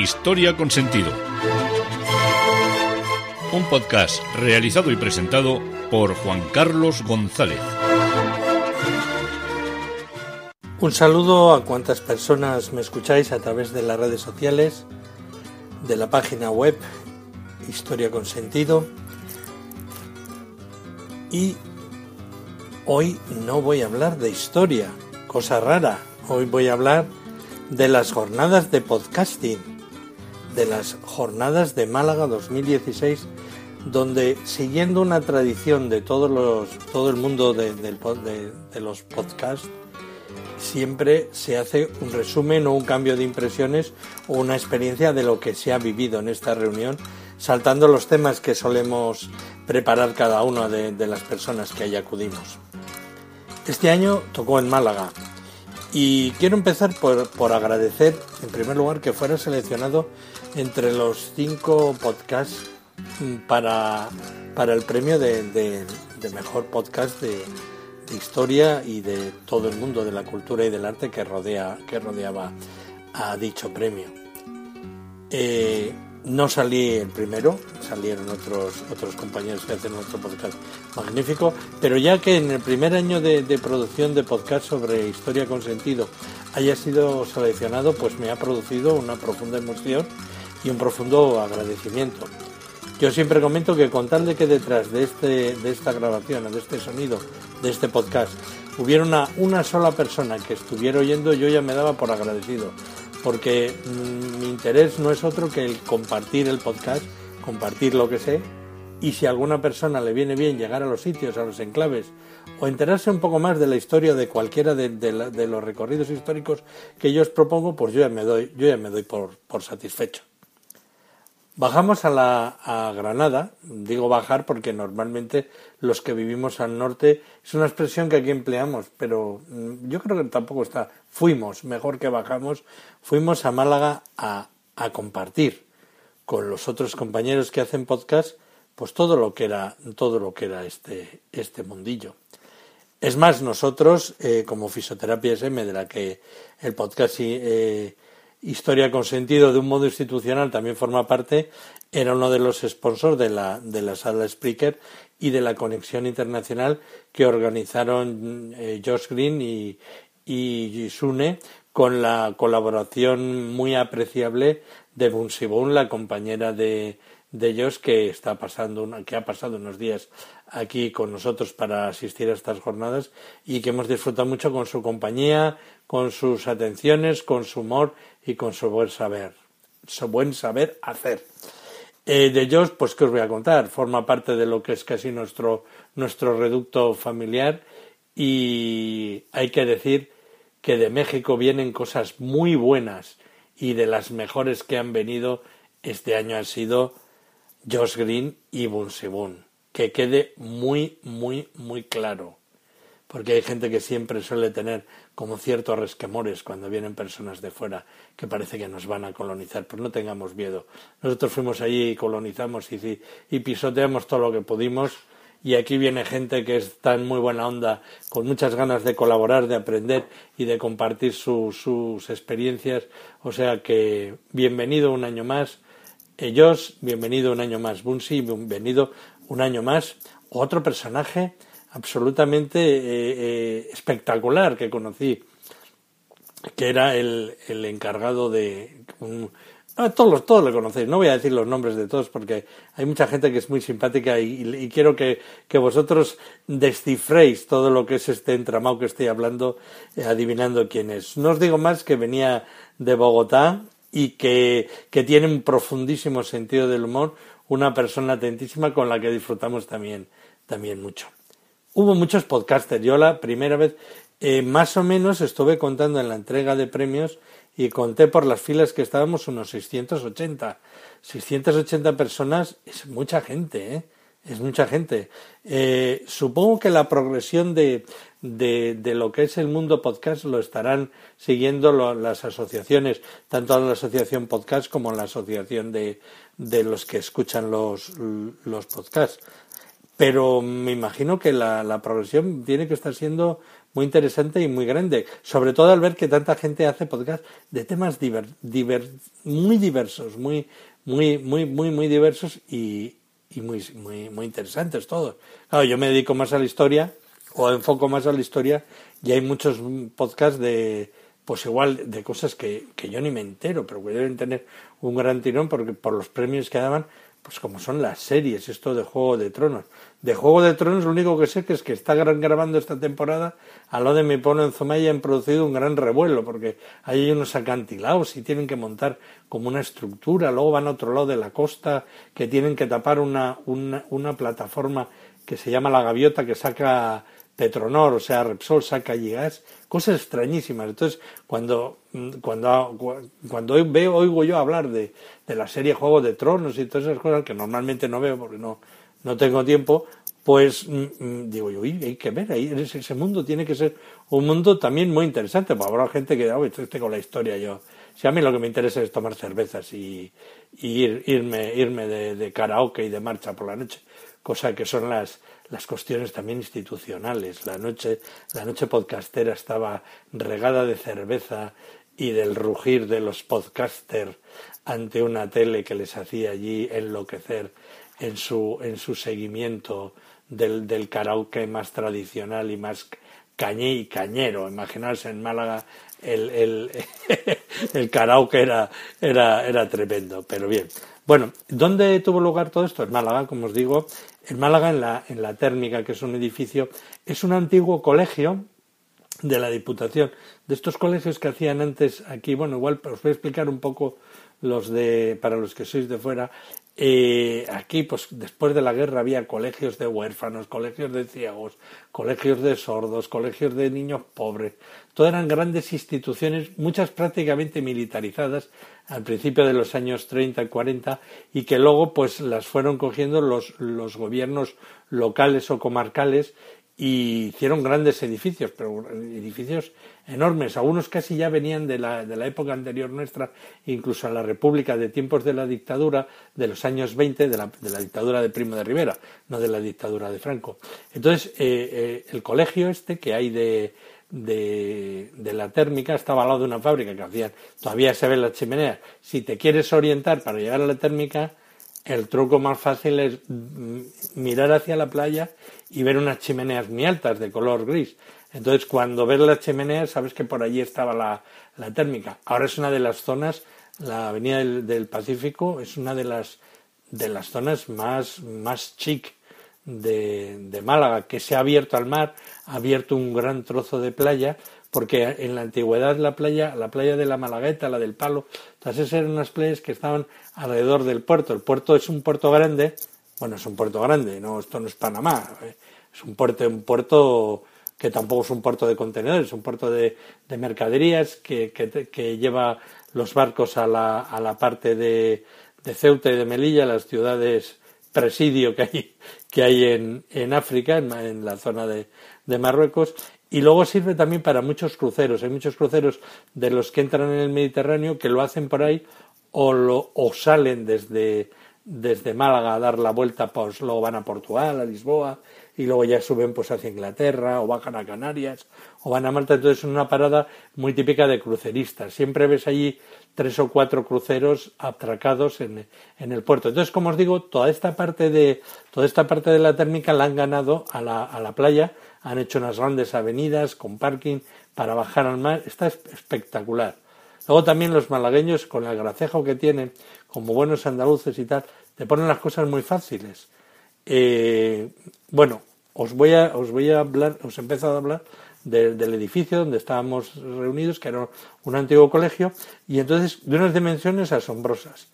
Historia con Sentido. Un podcast realizado y presentado por Juan Carlos González. Un saludo a cuantas personas me escucháis a través de las redes sociales, de la página web Historia con Sentido. Y hoy no voy a hablar de historia, cosa rara. Hoy voy a hablar de las jornadas de podcasting, de las jornadas de Málaga 2016, donde siguiendo una tradición de todos los, todo el mundo de, los podcasts, siempre se hace un resumen o un cambio de impresiones o una experiencia de lo que se ha vivido en esta reunión, saltando los temas que solemos preparar cada una de, las personas que ahí acudimos. Este año tocó en Málaga, y quiero empezar por, agradecer, en primer lugar, que fuera seleccionado entre los cinco podcasts para, para el premio de, mejor podcast de, historia y de todo el mundo de la cultura y del arte que, rodea, que rodeaba a dicho premio. Eh, no salí el primero, salieron otros, otros compañeros que hacen otro podcast magnífico, pero ya que en el primer año de, producción de podcast sobre historia con sentido haya sido seleccionado, pues me ha producido una profunda emoción y un profundo agradecimiento. Yo siempre comento que con tal de que detrás de, este, de esta grabación, de este sonido, de este podcast, hubiera una, una sola persona que estuviera oyendo, yo ya me daba por agradecido porque mm, mi interés no es otro que el compartir el podcast, compartir lo que sé, y si a alguna persona le viene bien llegar a los sitios, a los enclaves, o enterarse un poco más de la historia de cualquiera de, los recorridos históricos que yo os propongo, pues yo ya me doy, yo ya me doy por satisfecho. Bajamos a, la, a Granada, digo bajar porque normalmente los que vivimos al norte es una expresión que aquí empleamos, pero mm, yo creo que tampoco está. Fuimos, mejor que bajamos, fuimos a Málaga a, a compartir con los otros compañeros que hacen podcast, pues todo lo que era, todo lo que era este, este mundillo. Es más, nosotros, eh, como Fisioterapia SM, de la que el podcast eh, Historia con sentido de un modo institucional también forma parte, era uno de los sponsors de la, de la sala Spreaker y de la conexión internacional que organizaron eh, Josh Green y, y con la colaboración muy apreciable de Bunsibun, la compañera de, de ellos que está pasando que ha pasado unos días aquí con nosotros para asistir a estas jornadas y que hemos disfrutado mucho con su compañía, con sus atenciones, con su humor y con su buen saber, su buen saber hacer. Eh, de ellos, pues qué os voy a contar, forma parte de lo que es casi nuestro nuestro reducto familiar y hay que decir que de México vienen cosas muy buenas y de las mejores que han venido este año han sido Josh Green y Bunsibun. Que quede muy, muy, muy claro. Porque hay gente que siempre suele tener como ciertos resquemores cuando vienen personas de fuera que parece que nos van a colonizar. Pues no tengamos miedo. Nosotros fuimos allí y colonizamos y, y pisoteamos todo lo que pudimos y aquí viene gente que está en muy buena onda, con muchas ganas de colaborar, de aprender y de compartir sus experiencias. O sea que bienvenido un año más ellos, bienvenido un año más. Bunsi, bienvenido un año más. Otro personaje absolutamente eh, eh, espectacular que conocí, que era el, el encargado de... todos, todos lo conocéis, no voy a decir los nombres de todos porque hay mucha gente que es muy simpática y, quiero que, que, vosotros descifréis todo lo que es este entramado que estoy hablando, eh, adivinando quién es. No os digo más que venía de Bogotá, y que, que tiene un profundísimo sentido del humor, una persona atentísima con la que disfrutamos también, también mucho. Hubo muchos podcasters. Yo la primera vez, eh, más o menos, estuve contando en la entrega de premios y conté por las filas que estábamos unos 680. 680 personas es mucha gente, ¿eh? Es mucha gente. Eh, supongo que la progresión de, de, de, lo que es el mundo podcast lo estarán siguiendo las asociaciones, tanto la asociación podcast como la asociación de, de los que escuchan los, los podcasts. Pero me imagino que la, la, progresión tiene que estar siendo muy interesante y muy grande, sobre todo al ver que tanta gente hace podcast de temas muy diversos, muy, muy, muy, muy, muy diversos y, y muy, muy, muy interesantes todos. Claro, yo me dedico más a la historia o enfoco más a la historia y hay muchos podcasts de, pues igual, de cosas que, que yo ni me entero, pero que deben tener un gran tirón porque por los premios que daban, pues como son las series, esto de Juego de Tronos. De Juego de Tronos lo único que sé que es que está grabando esta temporada, a lo de mi pueblo en Zumaya han producido un gran revuelo, porque hay unos acantilados y tienen que montar como una estructura, luego van a otro lado de la costa, que tienen que tapar una, una, una plataforma que se llama La Gaviota, que saca Petronor, o sea, Repsol saca allí gas, cosas extrañísimas. Entonces, cuando, cuando, cuando veo, oigo yo hablar de, de la serie Juego de Tronos y todas esas cosas que normalmente no veo porque no, no tengo tiempo, pues mm, mm, digo yo, hay que ver, ahí ese mundo tiene que ser un mundo también muy interesante, porque habrá gente que, oh, estoy con la historia yo. Si a mí lo que me interesa es tomar cervezas y, ir, irme, irme de, de, karaoke y de marcha por la noche, cosa que son las, las cuestiones también institucionales. La noche, la noche podcastera estaba regada de cerveza y del rugir de los podcasters ante una tele que les hacía allí enloquecer en su, en su seguimiento del, del karaoke más tradicional y más cañé y cañero. Imaginarse en Málaga el, el, karaoke era, era, era tremendo, pero bien. Bueno, ¿dónde tuvo lugar todo esto? En Málaga, como os digo, en Málaga, en la, en la térmica, que es un edificio, es un antiguo colegio de la Diputación, de estos colegios que hacían antes aquí, bueno, igual os voy a explicar un poco los de, para los que sois de fuera, eh, aquí, pues después de la guerra había colegios de huérfanos, colegios de ciegos, colegios de sordos, colegios de niños pobres. Todas eran grandes instituciones, muchas prácticamente militarizadas al principio de los años 30 y 40 y que luego pues las fueron cogiendo los, los gobiernos locales o comarcales y hicieron grandes edificios, pero edificios enormes. Algunos casi ya venían de la, de la época anterior nuestra, incluso a la República de tiempos de la dictadura, de los años 20, de la, de la dictadura de Primo de Rivera, no de la dictadura de Franco. Entonces, eh, eh, el colegio este que hay de, de, de, la térmica estaba al lado de una fábrica que hacían, todavía se ven las chimeneas. Si te quieres orientar para llegar a la térmica, el truco más fácil es mm, mirar hacia la playa y ver unas chimeneas muy altas de color gris. Entonces, cuando ves las chimeneas, sabes que por allí estaba la, la térmica. Ahora es una de las zonas, la avenida del, del, Pacífico es una de las, de las zonas más, más chic de, de Málaga, que se ha abierto al mar, ha abierto un gran trozo de playa porque en la antigüedad la playa, la playa de la Malagueta, la del Palo, todas esas eran unas playas que estaban alrededor del puerto. El puerto es un puerto grande, bueno, es un puerto grande, no, esto no es Panamá, eh, es un puerto, un puerto que tampoco es un puerto de contenedores, es un puerto de, de mercaderías que, que, que, lleva los barcos a la, a la parte de, de Ceuta y de Melilla, las ciudades presidio que hay, que hay en, en África, en, en la zona de, de Marruecos, y luego sirve también para muchos cruceros. Hay muchos cruceros de los que entran en el Mediterráneo que lo hacen por ahí o, lo, o salen desde, desde Málaga a dar la vuelta, pues luego van a Portugal, a Lisboa, y luego ya suben pues hacia Inglaterra, o bajan a Canarias, o van a Malta. Entonces es una parada muy típica de cruceristas. Siempre ves allí tres o cuatro cruceros atracados en, en el puerto. Entonces, como os digo, toda esta parte de, toda esta parte de la térmica la han ganado a la, a la playa han hecho unas grandes avenidas con parking para bajar al mar, está espectacular. Luego también los malagueños, con el gracejo que tienen, como buenos andaluces y tal, te ponen las cosas muy fáciles. Eh, bueno, os voy a, os voy a hablar, os he empezado a hablar de, del edificio donde estábamos reunidos, que era un antiguo colegio, y entonces de unas dimensiones asombrosas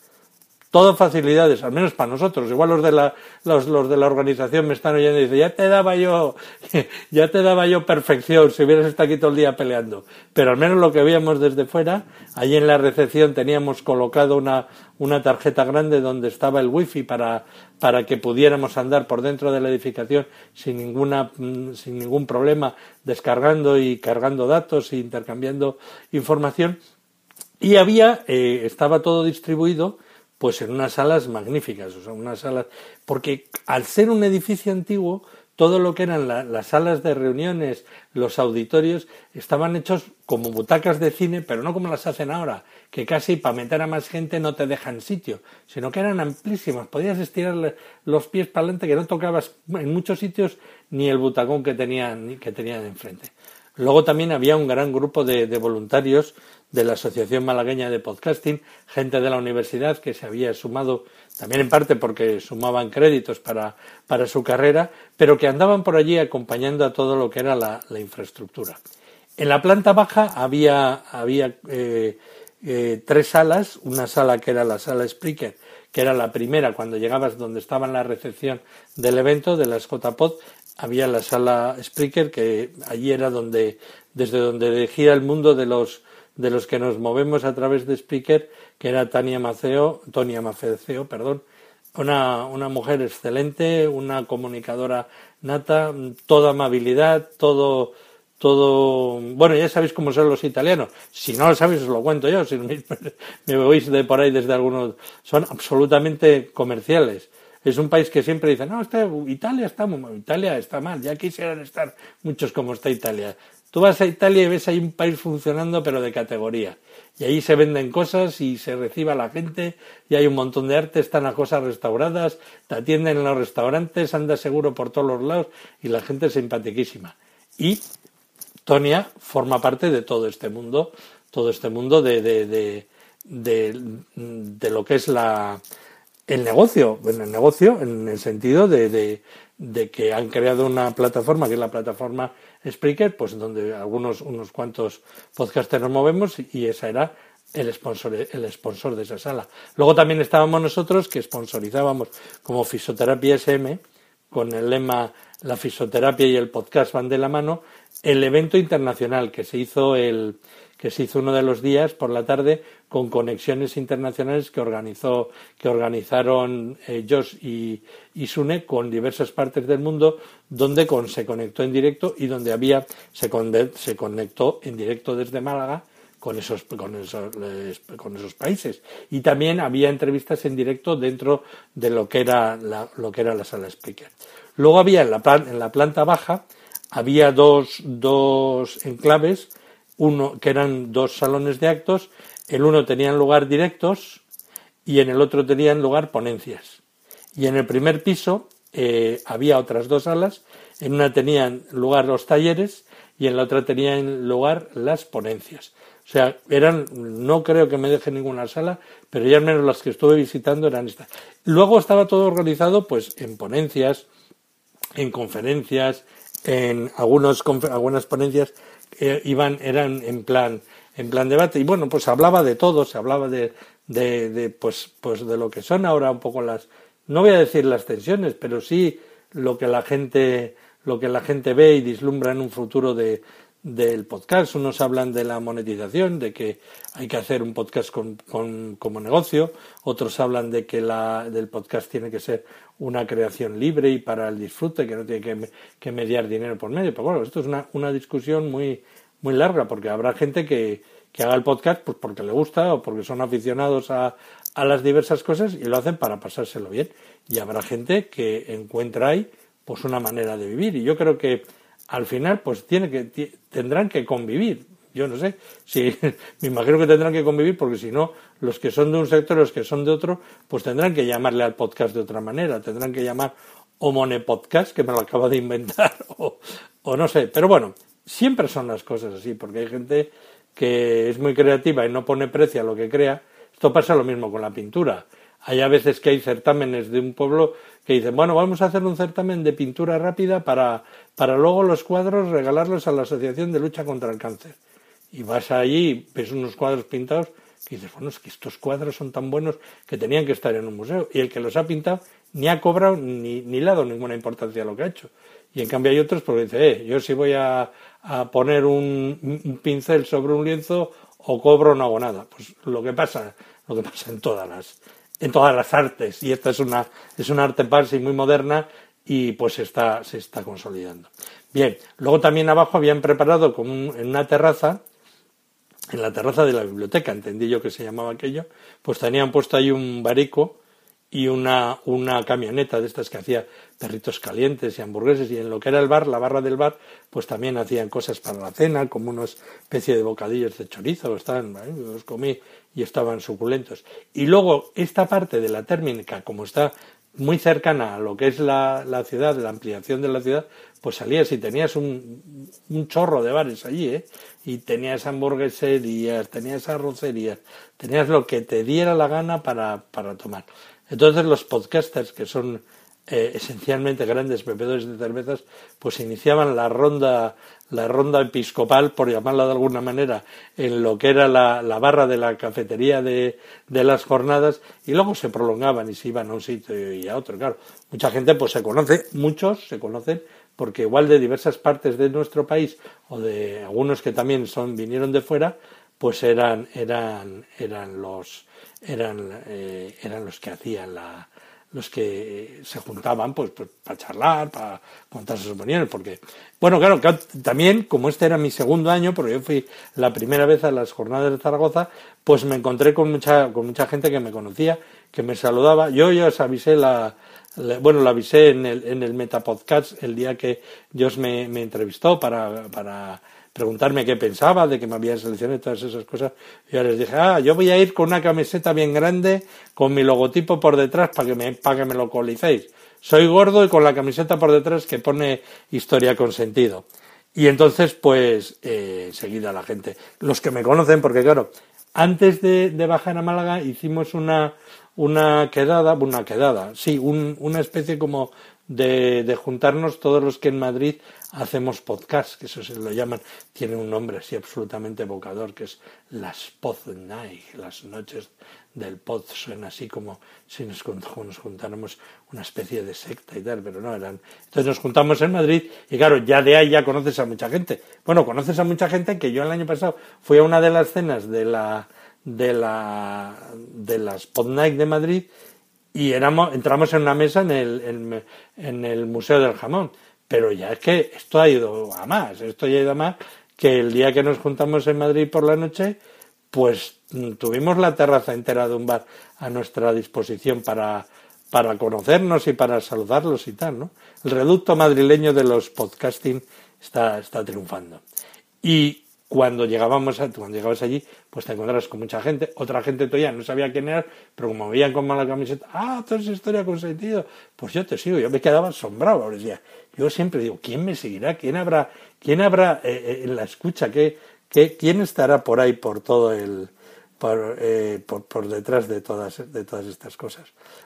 todo facilidades, al menos para nosotros. Igual los de la, los, los de la organización me están oyendo y dicen, ya te daba yo, ya te daba yo perfección si hubieras estado aquí todo el día peleando. Pero al menos lo que veíamos desde fuera, allí en la recepción teníamos colocado una, una tarjeta grande donde estaba el wifi para, para que pudiéramos andar por dentro de la edificación sin ninguna, sin ningún problema, descargando y cargando datos e intercambiando información. Y había, eh, estaba todo distribuido pues en unas salas magníficas, o sea, unas salas, porque al ser un edificio antiguo, todo lo que eran las salas de reuniones, los auditorios, estaban hechos como butacas de cine, pero no como las hacen ahora, que casi para meter a más gente no te dejan sitio, sino que eran amplísimas, podías estirar los pies para adelante que no tocabas en muchos sitios ni el butacón que tenían que tenía de enfrente. Luego también había un gran grupo de, voluntarios de la Asociación Malagueña de Podcasting, gente de la universidad que se había sumado, también en parte porque sumaban créditos para, para su carrera, pero que andaban por allí acompañando a todo lo que era la, infraestructura. En la planta baja había, había eh, eh, tres salas, una sala que era la sala Spreaker, que era la primera cuando llegabas donde estaba la recepción del evento de las JPod, había la sala Spreaker, que allí era donde, desde donde gira el mundo de los, de los que nos movemos a través de Spreaker, que era Tania Maceo, Tonia Maceo, perdón, una, una mujer excelente, una comunicadora nata, toda amabilidad, todo, todo, bueno, ya sabéis cómo son los italianos. Si no lo sabéis, os lo cuento yo. Si me, me oís de por ahí desde algunos, son absolutamente comerciales es un país que siempre dice, no, Italia está muy Italia está mal, ya quisieran estar muchos como está Italia. Tú vas a Italia y ves ahí un país funcionando, pero de categoría. Y ahí se venden cosas y se recibe a la gente, y hay un montón de arte, están las cosas restauradas, te atienden en los restaurantes, andas seguro por todos los lados, y la gente es simpaticísima. Y Tonia forma parte de todo este mundo, todo este mundo de, de, de lo que es la, el negocio, en el negocio, en el sentido de, de, que han creado una plataforma, que es la plataforma Spreaker, pues donde algunos, unos cuantos podcasters nos movemos y esa era el sponsor, el sponsor de esa sala. Luego también estábamos nosotros que sponsorizábamos como Fisioterapia SM, con el lema La fisioterapia y el podcast van de la mano, el evento internacional que se hizo el, que se hizo uno de los días por la tarde con conexiones internacionales que organizó que organizaron eh, Josh y, Sune con diversas partes del mundo donde se conectó en directo y donde había se, se conectó en directo desde Málaga con esos, con esos, con esos países. Y también había entrevistas en directo dentro de lo que era la, lo que era la sala speaker. Luego había en la, en la planta baja, había dos, dos enclaves uno que eran dos salones de actos, el uno tenían lugar directos y en el otro tenían lugar ponencias. Y en el primer piso eh, había otras dos salas, en una tenían lugar los talleres y en la otra tenían lugar las ponencias. O sea, eran, no creo que me deje ninguna sala, pero ya al menos las que estuve visitando eran estas. Luego estaba todo organizado pues en ponencias, en conferencias, en algunos, algunas ponencias eh, iban, eran en plan, en plan debate. Y bueno, pues hablaba de todo, se hablaba de, de, de, pues, pues de lo que son ahora un poco las, no voy a decir las tensiones, pero sí lo que la gente, lo que la gente ve y dislumbra en un futuro de, del podcast. Unos hablan de la monetización, de que hay que hacer un podcast con, como negocio. Otros hablan de que la, del podcast tiene que ser una creación libre y para el disfrute, que no tiene que, mediar dinero por medio. Pero bueno, esto es una, una discusión muy, muy larga, porque habrá gente que, que haga el podcast pues porque le gusta o porque son aficionados a, a las diversas cosas y lo hacen para pasárselo bien. Y habrá gente que encuentra ahí pues una manera de vivir. Y yo creo que al final pues tiene que tendrán que convivir. Yo no sé si me imagino que tendrán que convivir porque si no los que son de un sector los que son de otro pues tendrán que llamarle al podcast de otra manera. Tendrán que llamar Omone Podcast que me lo acaba de inventar o, o no sé. Pero bueno siempre son las cosas así porque hay gente que es muy creativa y no pone precio a lo que crea. Esto pasa lo mismo con la pintura hay a veces que hay certámenes de un pueblo que dicen, bueno, vamos a hacer un certamen de pintura rápida para, para luego los cuadros regalarlos a la Asociación de Lucha contra el Cáncer. Y vas allí, ves unos cuadros pintados, que dices, bueno, es que estos cuadros son tan buenos que tenían que estar en un museo. Y el que los ha pintado ni ha cobrado ni, ni le ha dado ninguna importancia a lo que ha hecho. Y en cambio hay otros porque dice, eh, yo si voy a, a poner un, un, pincel sobre un lienzo o cobro no hago nada. Pues lo que pasa, lo que pasa en todas las, en todas las artes y esta es una, es una arte parsi muy moderna y pues está, se está consolidando. Bien, luego también abajo habían preparado como en una terraza, en la terraza de la biblioteca, entendí yo que se llamaba aquello, pues tenían puesto ahí un barico y una, una camioneta de estas que hacía perritos calientes y hamburgueses y en lo que era el bar, la barra del bar, pues también hacían cosas para la cena, como una especie de bocadillos de chorizo, estaban, los comí y estaban suculentos. Y luego esta parte de la térmica, como está muy cercana a lo que es la, la ciudad, la ampliación de la ciudad, pues salías y tenías un, un chorro de bares allí, ¿eh? Y tenías hamburgueserías, tenías arrocerías, tenías lo que te diera la gana para, para tomar. Entonces los podcasters, que son eh, esencialmente grandes bebedores de cervezas, pues iniciaban la ronda, la ronda episcopal, por llamarla de alguna manera, en lo que era la, la barra de la cafetería de, de, las jornadas, y luego se prolongaban y se iban a un sitio y a otro. Claro, mucha gente pues se conoce, muchos se conocen, porque igual de diversas partes de nuestro país, o de algunos que también son, vinieron de fuera, pues eran, eran, eran los, eran, eh, eran los que hacían la, los que se juntaban pues, pues para charlar, para contar sus opiniones, porque, bueno, claro, también, como este era mi segundo año, porque yo fui la primera vez a las jornadas de Zaragoza, pues me encontré con mucha, con mucha gente que me conocía, que me saludaba. Yo ya os avisé la, bueno, la avisé en el, en el Metapodcast el día que Dios me, me entrevistó para, para preguntarme qué pensaba, de que me había seleccionado y todas esas cosas. Yo les dije, ah, yo voy a ir con una camiseta bien grande, con mi logotipo por detrás para que me, para que me lo colicéis. Soy gordo y con la camiseta por detrás que pone historia con sentido. Y entonces, pues, eh, seguida la gente. Los que me conocen, porque claro, antes de, de bajar a Málaga hicimos una, una quedada, una quedada, sí, un, una especie como de, de, juntarnos todos los que en Madrid hacemos podcast, que eso se lo llaman, tiene un nombre así absolutamente evocador, que es las pod night, las noches del pod, suena así como si nos, nos juntáramos una especie de secta y tal, pero no eran. Entonces nos juntamos en Madrid y claro, ya de ahí ya conoces a mucha gente. Bueno, conoces a mucha gente que yo el año pasado fui a una de las cenas de la de la de las pod night de Madrid y éramos, entramos en una mesa en el, en, en el Museo del Jamón pero ya es que esto ha ido a más, esto ya ha ido a más que el día que nos juntamos en Madrid por la noche, pues mm, tuvimos la terraza entera de un bar a nuestra disposición para, para conocernos y para saludarlos y tal, ¿no? El reducto madrileño de los podcasting está, está triunfando. Y cuando llegábamos a, cuando llegabas allí, pues te encontrabas con mucha gente, otra gente todavía no sabía quién era, pero como veían con mala camiseta, ah, toda esa historia con sentido, pues yo te sigo, yo me quedaba asombrado, decía, yo siempre digo, ¿quién me seguirá? ¿Quién habrá, quién habrá eh, eh, en la escucha? ¿Qué, qué, quién estará por ahí por todo el, por, eh, por, detrás de todas, de todas estas cosas?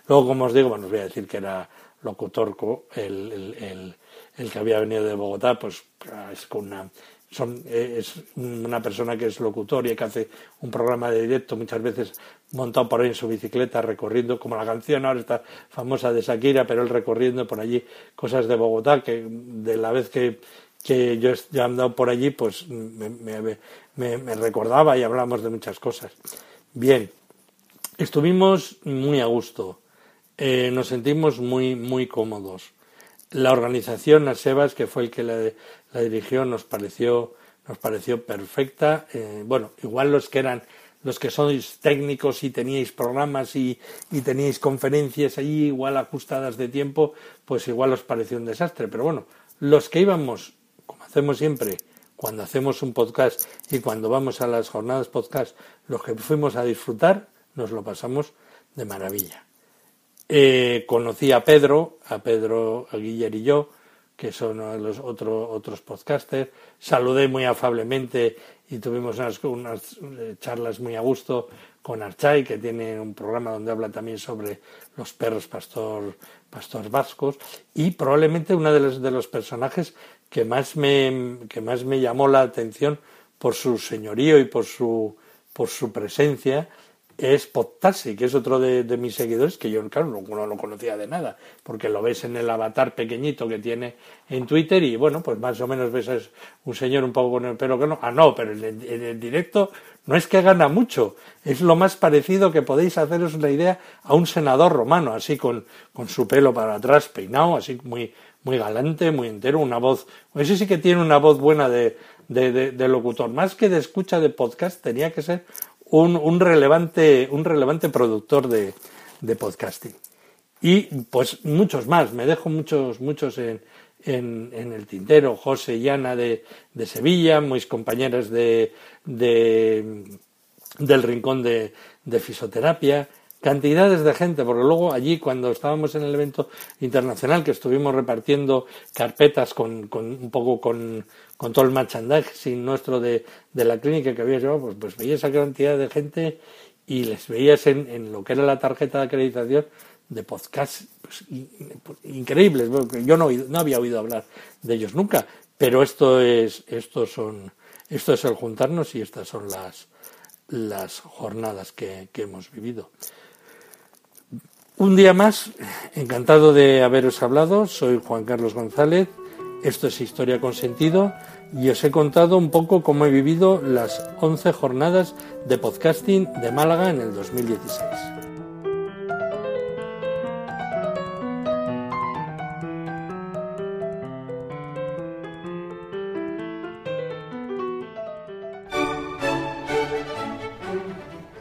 Luego, como os digo, bueno, os voy a decir que era locutorco, el, el, el, el que había venido de Bogotá, pues es con una, son, es una persona que es locutor y que hace un programa de directo muchas veces montado por ahí en su bicicleta recorriendo como la canción ahora está famosa de Shakira pero él recorriendo por allí cosas de Bogotá que de la vez que, que yo he andado por allí pues me, me, recordaba y hablamos de muchas cosas. Bien estuvimos muy a gusto eh, nos sentimos muy muy cómodos. La organización Asebas que fue el que la, la dirigió nos pareció nos pareció perfecta eh, bueno igual los que eran los que sois técnicos y teníais programas y, y, teníais conferencias allí igual ajustadas de tiempo, pues igual os pareció un desastre. Pero bueno, los que íbamos, como hacemos siempre, cuando hacemos un podcast y cuando vamos a las jornadas podcast, los que fuimos a disfrutar, nos lo pasamos de maravilla. Eh, conocí a Pedro, a Pedro Aguiller y yo, que son los otro, otros podcasters. Saludé muy afablemente y tuvimos unas, unas, eh, charlas muy a gusto con Archay, que tiene un programa donde habla también sobre los perros pastor, pastor vascos, y probablemente uno de los, de los personajes que más, me, que más me llamó la atención por su señorío y por su, por su presencia es Podtaxi, que es otro de, de, mis seguidores, que yo, claro, no, no, lo conocía de nada, porque lo ves en el avatar pequeñito que tiene en Twitter y, bueno, pues más o menos ves a un señor un poco con el pelo que no. Ah, no, pero en, en el directo no es que gana mucho, es lo más parecido que podéis haceros una idea a un senador romano, así con, con su pelo para atrás peinado, así muy, muy galante, muy entero, una voz, ese sí que tiene una voz buena de, de, de, de locutor, más que de escucha de podcast, tenía que ser un, un, relevante, un relevante productor de, de podcasting. y pues muchos más, me dejo muchos, muchos en, en, el tintero, José y Ana de, de Sevilla, mis compañeras de, de del rincón de, de fisioterapia, cantidades de gente, porque luego allí cuando estábamos en el evento internacional, que estuvimos repartiendo carpetas con, con un poco con, con, todo el merchandising nuestro de, de la clínica que había llevado, pues, pues veías esa cantidad de gente y les veías en, en lo que era la tarjeta de acreditación de podcast pues, increíbles. Yo no, no había oído hablar de ellos nunca, pero esto es, esto son, esto es el juntarnos y estas son las, las jornadas que, que hemos vivido. Un día más, encantado de haberos hablado. Soy Juan Carlos González. Esto es Historia con Sentido y os he contado un poco cómo he vivido las 11 jornadas de podcasting de Málaga en el 2016.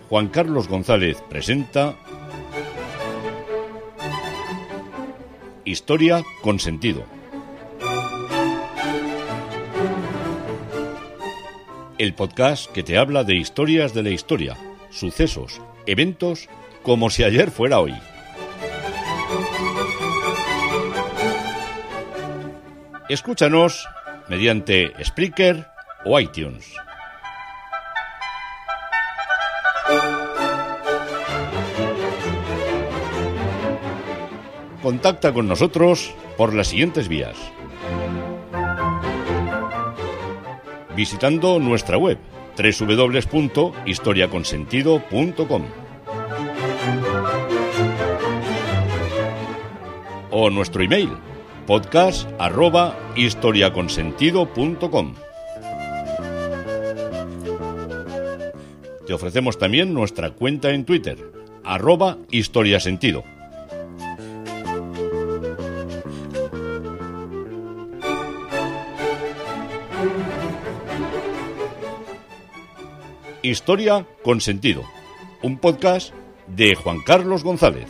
Juan Carlos González presenta Historia con sentido. El podcast que te habla de historias de la historia, sucesos, eventos, como si ayer fuera hoy. Escúchanos mediante Spreaker o iTunes. Contacta con nosotros por las siguientes vías. Visitando nuestra web www.historiaconsentido.com o nuestro email podcast@historiaconsentido.com. Te ofrecemos también nuestra cuenta en Twitter, arroba historiasentido. Historia con sentido, un podcast de Juan Carlos González.